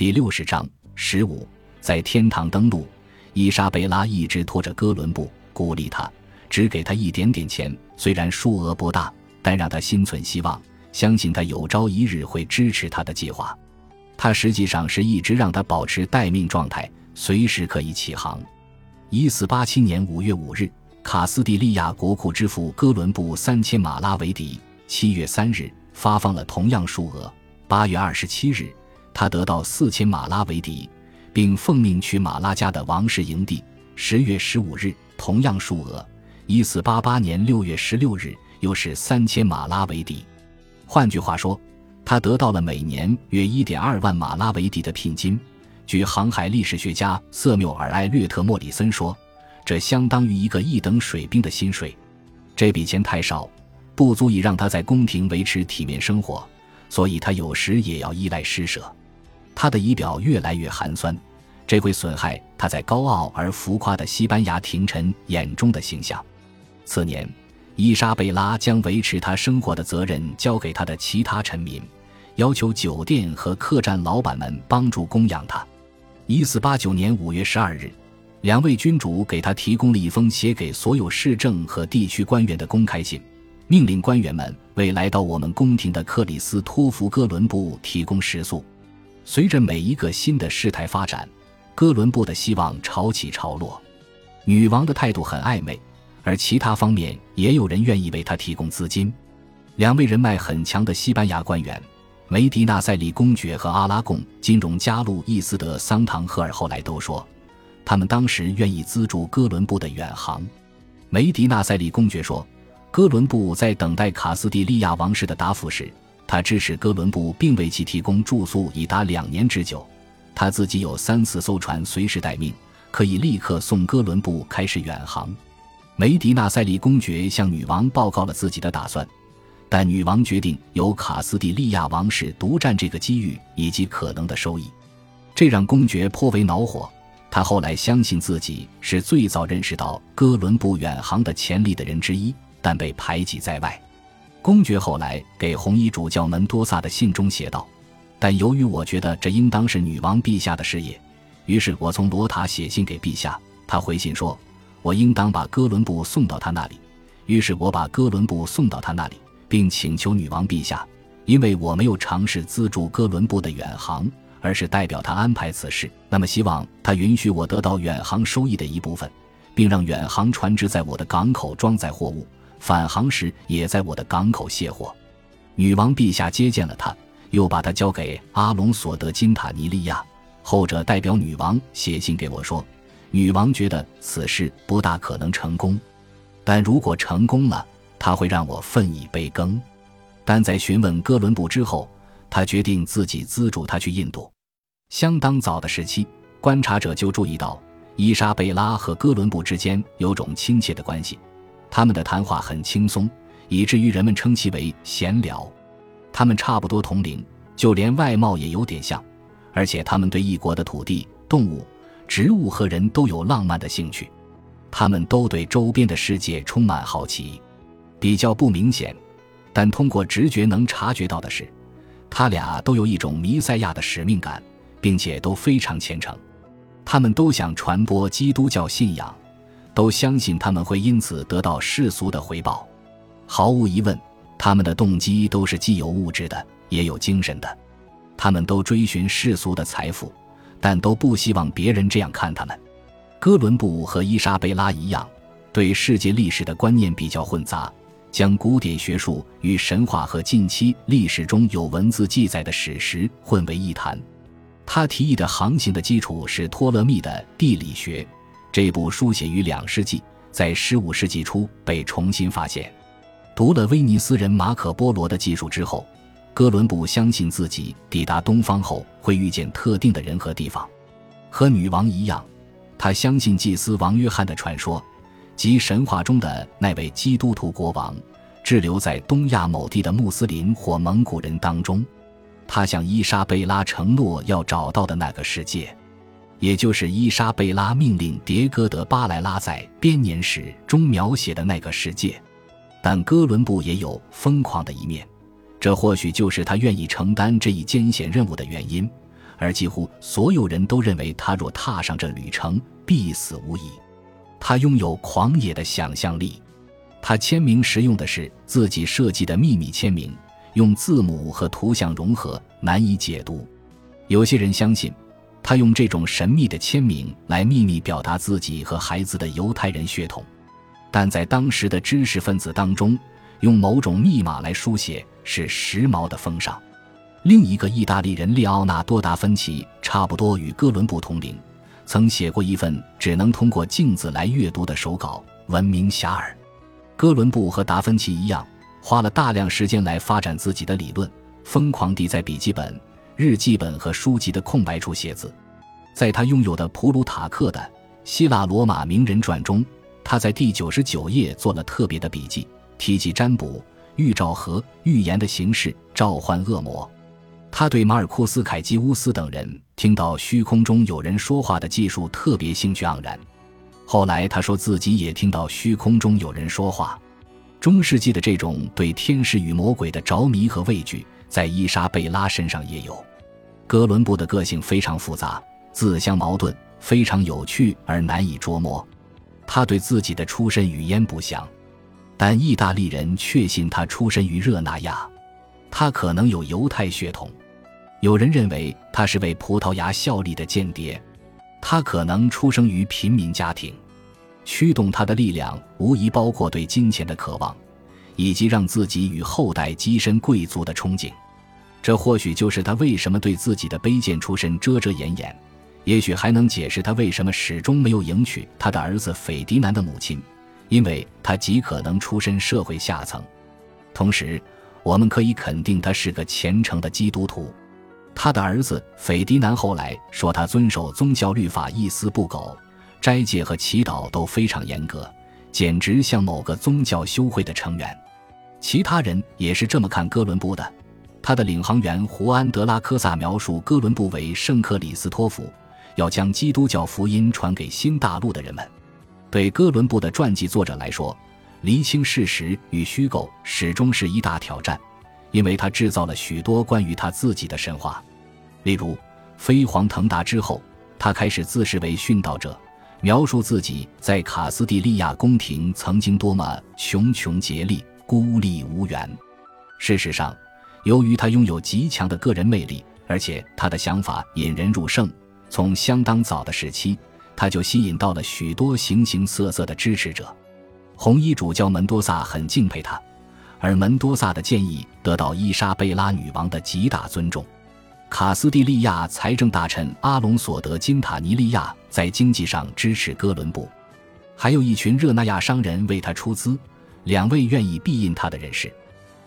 第六十章十五，在天堂登陆，伊莎贝拉一直拖着哥伦布，鼓励他，只给他一点点钱，虽然数额不大，但让他心存希望，相信他有朝一日会支持他的计划。他实际上是一直让他保持待命状态，随时可以起航。一四八七年五月五日，卡斯蒂利亚国库支付哥伦布三千马拉维迪。七月三日，发放了同样数额。八月二十七日。他得到四千马拉维迪，并奉命去马拉加的王室营地。十月十五日，同样数额。一四八八年六月十六日，又是三千马拉维迪。换句话说，他得到了每年约一点二万马拉维迪的聘金。据航海历史学家瑟缪尔·艾略特·莫里森说，这相当于一个一等水兵的薪水。这笔钱太少，不足以让他在宫廷维持体面生活，所以他有时也要依赖施舍。他的仪表越来越寒酸，这会损害他在高傲而浮夸的西班牙廷臣眼中的形象。次年，伊莎贝拉将维持他生活的责任交给他的其他臣民，要求酒店和客栈老板们帮助供养他。一四八九年五月十二日，两位君主给他提供了一封写给所有市政和地区官员的公开信，命令官员们为来到我们宫廷的克里斯托弗·哥伦布提供食宿。随着每一个新的事态发展，哥伦布的希望潮起潮落。女王的态度很暧昧，而其他方面也有人愿意为他提供资金。两位人脉很强的西班牙官员梅迪纳塞利公爵和阿拉贡金融家路易斯德桑唐赫尔后来都说，他们当时愿意资助哥伦布的远航。梅迪纳塞利公爵说，哥伦布在等待卡斯蒂利亚王室的答复时。他支持哥伦布，并为其提供住宿已达两年之久。他自己有三四艘船随时待命，可以立刻送哥伦布开始远航。梅迪纳塞利公爵向女王报告了自己的打算，但女王决定由卡斯蒂利亚王室独占这个机遇以及可能的收益，这让公爵颇为恼火。他后来相信自己是最早认识到哥伦布远航的潜力的人之一，但被排挤在外。公爵后来给红衣主教门多萨的信中写道：“但由于我觉得这应当是女王陛下的事业，于是我从罗塔写信给陛下。他回信说，我应当把哥伦布送到他那里。于是我把哥伦布送到他那里，并请求女王陛下，因为我没有尝试资助哥伦布的远航，而是代表他安排此事，那么希望他允许我得到远航收益的一部分，并让远航船只在我的港口装载货物。”返航时也在我的港口卸货，女王陛下接见了他，又把他交给阿隆索德金塔尼利亚，后者代表女王写信给我说，女王觉得此事不大可能成功，但如果成功了，他会让我分一杯羹。但在询问哥伦布之后，他决定自己资助他去印度。相当早的时期，观察者就注意到伊莎贝拉和哥伦布之间有种亲切的关系。他们的谈话很轻松，以至于人们称其为闲聊。他们差不多同龄，就连外貌也有点像，而且他们对异国的土地、动物、植物和人都有浪漫的兴趣。他们都对周边的世界充满好奇。比较不明显，但通过直觉能察觉到的是，他俩都有一种弥赛亚的使命感，并且都非常虔诚。他们都想传播基督教信仰。都相信他们会因此得到世俗的回报。毫无疑问，他们的动机都是既有物质的，也有精神的。他们都追寻世俗的财富，但都不希望别人这样看他们。哥伦布和伊莎贝拉一样，对世界历史的观念比较混杂，将古典学术与神话和近期历史中有文字记载的史实混为一谈。他提议的航行的基础是托勒密的地理学。这部书写于两世纪，在十五世纪初被重新发现。读了威尼斯人马可·波罗的技术之后，哥伦布相信自己抵达东方后会遇见特定的人和地方。和女王一样，他相信祭司王约翰的传说，即神话中的那位基督徒国王滞留在东亚某地的穆斯林或蒙古人当中。他向伊莎贝拉承诺要找到的那个世界。也就是伊莎贝拉命令迭戈德·巴莱拉在编年史中描写的那个世界，但哥伦布也有疯狂的一面，这或许就是他愿意承担这一艰险任务的原因，而几乎所有人都认为他若踏上这旅程，必死无疑。他拥有狂野的想象力。他签名时用的是自己设计的秘密签名，用字母和图像融合，难以解读。有些人相信，他用这种神秘的签名来秘密表达自己和孩子的犹太人血统。但在当时的知识分子当中，用某种密码来书写是时髦的风尚。另一个意大利人列奥纳多·达芬奇，差不多与哥伦布同龄，曾写过一份只能通过镜子来阅读的手稿，闻名遐迩。哥伦布和达芬奇一样，花了大量时间来发展自己的理论，疯狂地在笔记本、日记本和书籍的空白处写字。在他拥有的普鲁塔克的《希腊罗马名人传》中，他在第九十九页做了特别的笔记，提及占卜、预兆和预言的形式召唤恶魔。他对马尔库斯·凯基乌斯等人听到虚空中有人说话的技术特别兴趣盎然。后来，他说自己也听到虚空中有人说话。中世纪的这种对天使与魔鬼的着迷和畏惧，在伊莎贝拉身上也有。哥伦布的个性非常复杂，自相矛盾，非常有趣而难以捉摸。他对自己的出身语焉不详，但意大利人确信他出身于热那亚，他可能有犹太血统。有人认为他是为葡萄牙效力的间谍。他可能出生于贫民家庭，驱动他的力量无疑包括对金钱的渴望，以及让自己与后代跻身贵族的憧憬。这或许就是他为什么对自己的卑贱出身遮遮掩掩，也许还能解释他为什么始终没有迎娶他的儿子斐迪南的母亲，因为他极可能出身社会下层。同时，我们可以肯定他是个虔诚的基督徒。他的儿子斐迪南后来说，他遵守宗教律法一丝不苟，斋戒和祈祷都非常严格，简直像某个宗教修会的成员。其他人也是这么看哥伦布的。他的领航员胡安·德拉科萨描述哥伦布为圣克里斯托弗，要将基督教福音传给新大陆的人们。对哥伦布的传记作者来说，厘清事实与虚构始终是一大挑战。因为他制造了许多关于他自己的神话，例如飞黄腾达之后，他开始自视为殉道者，描述自己在卡斯蒂利亚宫廷曾经多么穷穷竭力、孤立无援。事实上，由于他拥有极强的个人魅力，而且他的想法引人入胜，从相当早的时期，他就吸引到了许多形形色色的支持者。红衣主教门多萨很敬佩他。而门多萨的建议得到伊莎贝拉女王的极大尊重。卡斯蒂利亚财政大臣阿隆索德金塔尼利亚在经济上支持哥伦布，还有一群热那亚商人为他出资。两位愿意庇荫他的人士，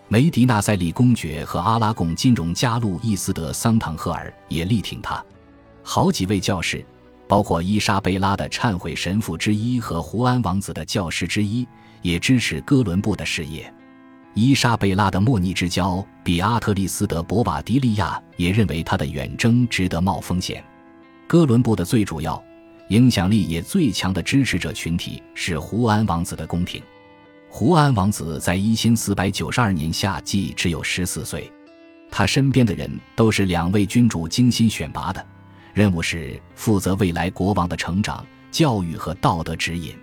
梅迪纳塞利公爵和阿拉贡金融家路易斯德桑唐赫尔也力挺他。好几位教士，包括伊莎贝拉的忏悔神父之一和胡安王子的教师之一，也支持哥伦布的事业。伊莎贝拉的莫逆之交比阿特利斯德博瓦迪利亚也认为他的远征值得冒风险。哥伦布的最主要、影响力也最强的支持者群体是胡安王子的宫廷。胡安王子在一千四百九十二年夏季只有十四岁，他身边的人都是两位君主精心选拔的，任务是负责未来国王的成长、教育和道德指引。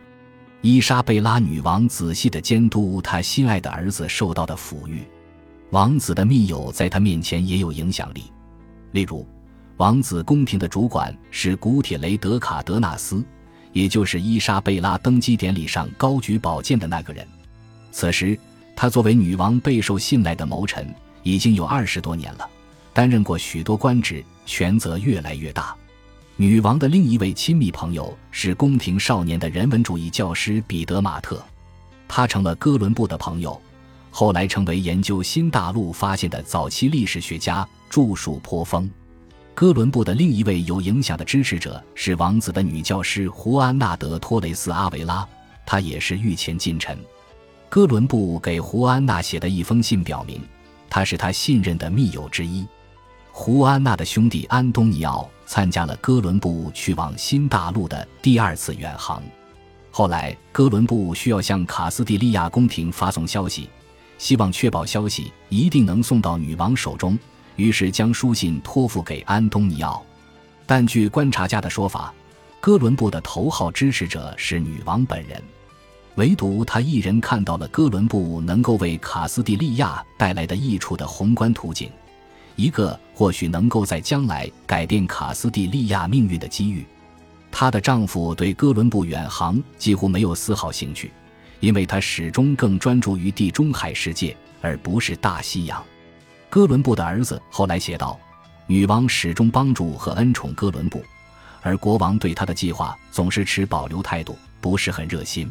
伊莎贝拉女王仔细地监督她心爱的儿子受到的抚育，王子的密友在他面前也有影响力。例如，王子宫廷的主管是古铁雷德卡德纳斯，也就是伊莎贝拉登基典礼上高举宝剑的那个人。此时，他作为女王备受信赖的谋臣，已经有二十多年了，担任过许多官职，权责越来越大。女王的另一位亲密朋友是宫廷少年的人文主义教师彼得·马特，他成了哥伦布的朋友，后来成为研究新大陆发现的早期历史学家，著述颇丰。哥伦布的另一位有影响的支持者是王子的女教师胡安娜·德托雷斯·阿维拉，她也是御前近臣。哥伦布给胡安娜写的一封信表明，他是他信任的密友之一。胡安娜的兄弟安东尼奥参加了哥伦布去往新大陆的第二次远航。后来，哥伦布需要向卡斯蒂利亚宫廷发送消息，希望确保消息一定能送到女王手中。于是将书信托付给安东尼奥。但据观察家的说法，哥伦布的头号支持者是女王本人，唯独他一人看到了哥伦布能够为卡斯蒂利亚带来的益处的宏观图景，一个或许能够在将来改变卡斯蒂利亚命运的机遇。她的丈夫对哥伦布远航几乎没有丝毫兴趣，因为他始终更专注于地中海世界，而不是大西洋。哥伦布的儿子后来写道：“女王始终帮助和恩宠哥伦布，而国王对他的计划总是持保留态度，不是很热心。”